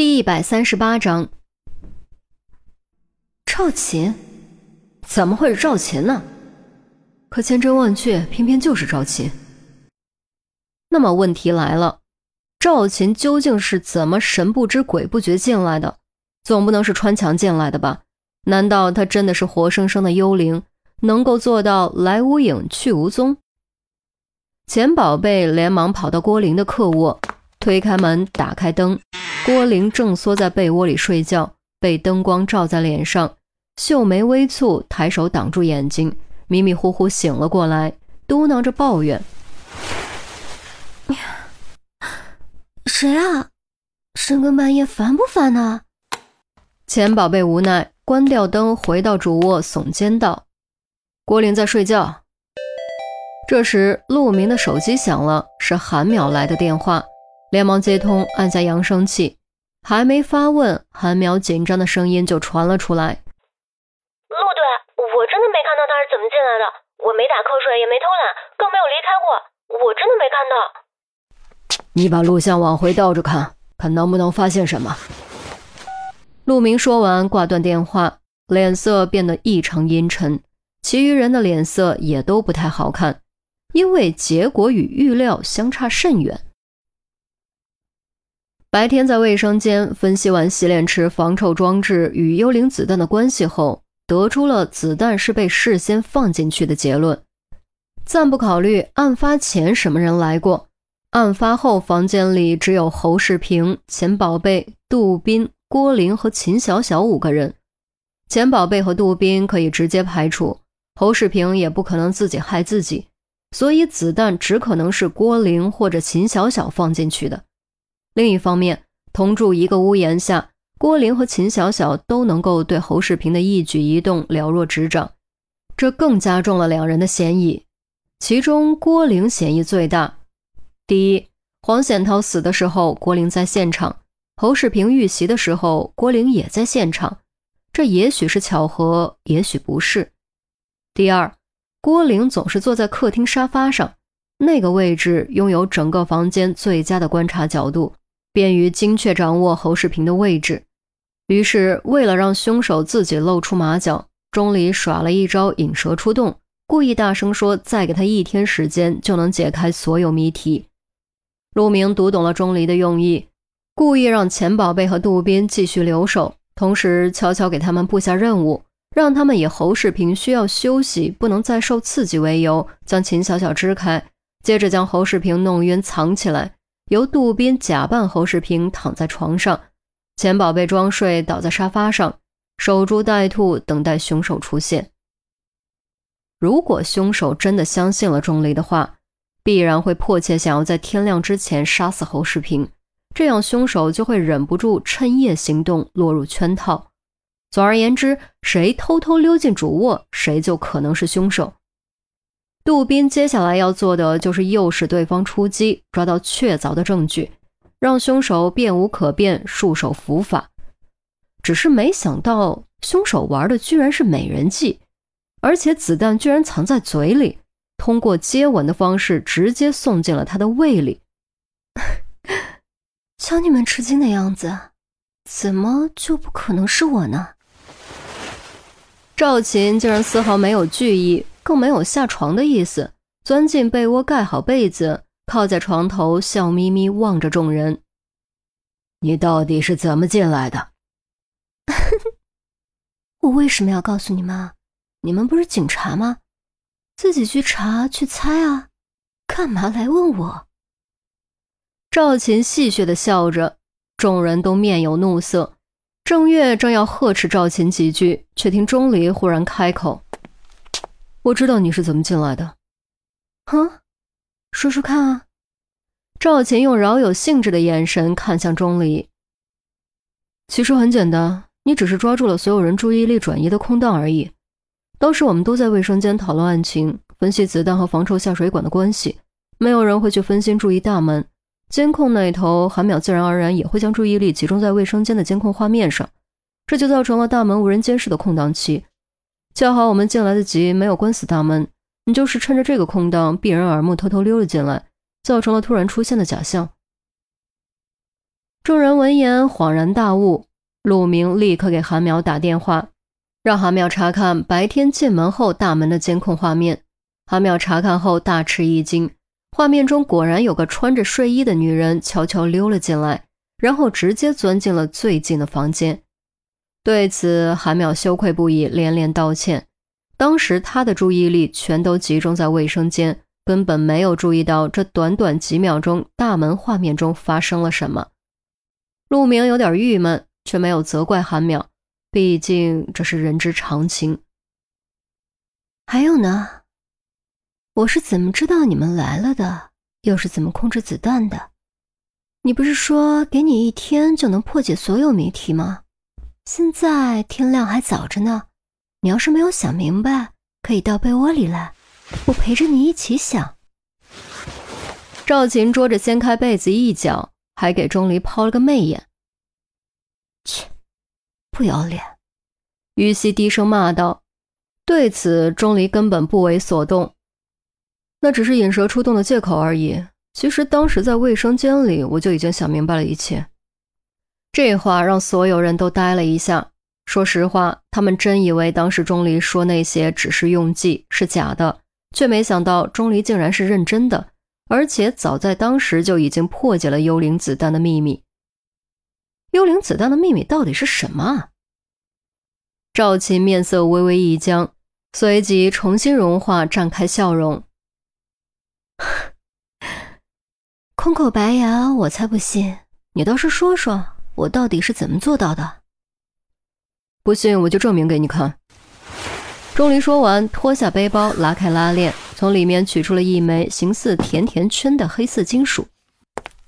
第一百三十八章，赵琴，怎么会是赵琴呢？可千真万确，偏偏就是赵琴。那么问题来了，赵琴究竟是怎么神不知鬼不觉进来的？总不能是穿墙进来的吧？难道她真的是活生生的幽灵，能够做到来无影去无踪？钱宝贝连忙跑到郭玲的客卧。推开门，打开灯，郭玲正缩在被窝里睡觉，被灯光照在脸上，秀眉微蹙，抬手挡住眼睛，迷迷糊糊醒了过来，嘟囔着抱怨：“谁啊？深更半夜烦不烦呢？”钱宝贝无奈，关掉灯，回到主卧，耸肩道：“郭玲在睡觉。”这时，陆明的手机响了，是韩淼来的电话。连忙接通，按下扬声器，还没发问，韩苗紧张的声音就传了出来：“陆队，我真的没看到他是怎么进来的，我没打瞌睡，也没偷懒，更没有离开过，我真的没看到。”你把录像往回倒着看，看能不能发现什么。陆明说完，挂断电话，脸色变得异常阴沉，其余人的脸色也都不太好看，因为结果与预料相差甚远。白天在卫生间分析完洗脸池防臭装置与幽灵子弹的关系后，得出了子弹是被事先放进去的结论。暂不考虑案发前什么人来过，案发后房间里只有侯世平、钱宝贝、杜斌、郭玲和秦小小五个人。钱宝贝和杜斌可以直接排除，侯世平也不可能自己害自己，所以子弹只可能是郭玲或者秦小小放进去的。另一方面，同住一个屋檐下，郭玲和秦小小都能够对侯世平的一举一动了若指掌，这更加重了两人的嫌疑。其中，郭玲嫌疑最大。第一，黄显涛死的时候，郭玲在现场；侯世平遇袭的时候，郭玲也在现场。这也许是巧合，也许不是。第二，郭玲总是坐在客厅沙发上，那个位置拥有整个房间最佳的观察角度。便于精确掌握侯世平的位置。于是，为了让凶手自己露出马脚，钟离耍了一招引蛇出洞，故意大声说：“再给他一天时间，就能解开所有谜题。”陆明读懂了钟离的用意，故意让钱宝贝和杜斌继续留守，同时悄悄给他们布下任务，让他们以侯世平需要休息、不能再受刺激为由，将秦小小支开，接着将侯世平弄晕藏起来。由杜宾假扮侯世平躺在床上，钱宝贝装睡倒在沙发上，守株待兔，等待凶手出现。如果凶手真的相信了钟离的话，必然会迫切想要在天亮之前杀死侯世平，这样凶手就会忍不住趁夜行动，落入圈套。总而言之，谁偷偷溜进主卧，谁就可能是凶手。杜宾接下来要做的就是诱使对方出击，抓到确凿的证据，让凶手变无可变，束手伏法。只是没想到，凶手玩的居然是美人计，而且子弹居然藏在嘴里，通过接吻的方式直接送进了他的胃里。瞧你们吃惊的样子，怎么就不可能是我呢？赵琴竟然丝毫没有惧意。更没有下床的意思，钻进被窝，盖好被子，靠在床头，笑眯眯望着众人。你到底是怎么进来的？我为什么要告诉你们？你们不是警察吗？自己去查去猜啊，干嘛来问我？赵琴戏谑的笑着，众人都面有怒色。郑月正要呵斥赵琴几句，却听钟离忽然开口。我知道你是怎么进来的，哼，说说看啊！赵琴用饶有兴致的眼神看向钟离。其实很简单，你只是抓住了所有人注意力转移的空档而已。当时我们都在卫生间讨论案情，分析子弹和防臭下水管的关系，没有人会去分心注意大门。监控那一头，韩淼自然而然也会将注意力集中在卫生间的监控画面上，这就造成了大门无人监视的空档期。恰好我们进来得及，没有关死大门。你就是趁着这个空档，避人耳目，偷偷溜了进来，造成了突然出现的假象。众人闻言恍然大悟，陆明立刻给韩淼打电话，让韩淼查看白天进门后大门的监控画面。韩淼查看后大吃一惊，画面中果然有个穿着睡衣的女人悄悄溜了进来，然后直接钻进了最近的房间。对此，韩淼羞愧不已，连连道歉。当时他的注意力全都集中在卫生间，根本没有注意到这短短几秒钟大门画面中发生了什么。陆明有点郁闷，却没有责怪韩淼，毕竟这是人之常情。还有呢，我是怎么知道你们来了的？又是怎么控制子弹的？你不是说给你一天就能破解所有谜题吗？现在天亮还早着呢，你要是没有想明白，可以到被窝里来，我陪着你一起想。赵琴捉着掀开被子一角。还给钟离抛了个媚眼，切，不要脸！于西低声骂道。对此，钟离根本不为所动，那只是引蛇出洞的借口而已。其实当时在卫生间里，我就已经想明白了一切。这话让所有人都呆了一下。说实话，他们真以为当时钟离说那些只是用计，是假的，却没想到钟离竟然是认真的。而且早在当时就已经破解了幽灵子弹的秘密。幽灵子弹的秘密到底是什么？赵琴面色微微一僵，随即重新融化，绽开笑容。空口白牙，我才不信！你倒是说说，我到底是怎么做到的？不信我就证明给你看。钟离说完，脱下背包，拉开拉链。从里面取出了一枚形似甜甜圈的黑色金属，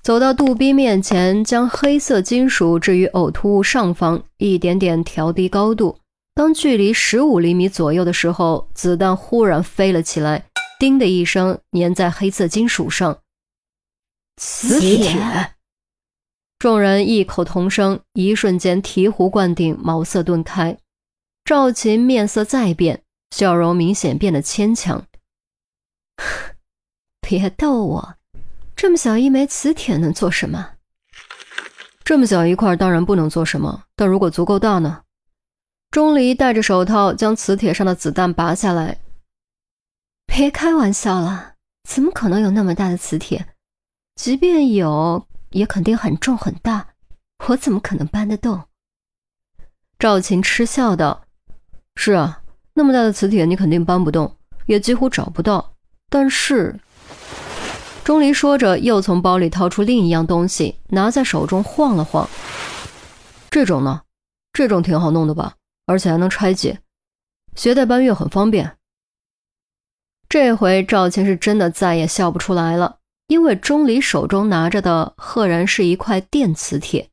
走到杜宾面前，将黑色金属置于呕吐物上方，一点点调低高度。当距离十五厘米左右的时候，子弹忽然飞了起来，叮的一声粘在黑色金属上。磁铁！众人异口同声，一瞬间醍醐灌顶，茅塞顿开。赵琴面色再变，笑容明显变得牵强。别逗我，这么小一枚磁铁能做什么？这么小一块当然不能做什么，但如果足够大呢？钟离戴着手套将磁铁上的子弹拔下来。别开玩笑了，怎么可能有那么大的磁铁？即便有，也肯定很重很大，我怎么可能搬得动？赵琴嗤笑道：“是啊，那么大的磁铁你肯定搬不动，也几乎找不到。”但是，钟离说着，又从包里掏出另一样东西，拿在手中晃了晃。这种呢，这种挺好弄的吧，而且还能拆解，携带搬运很方便。这回赵琴是真的再也笑不出来了，因为钟离手中拿着的赫然是一块电磁铁。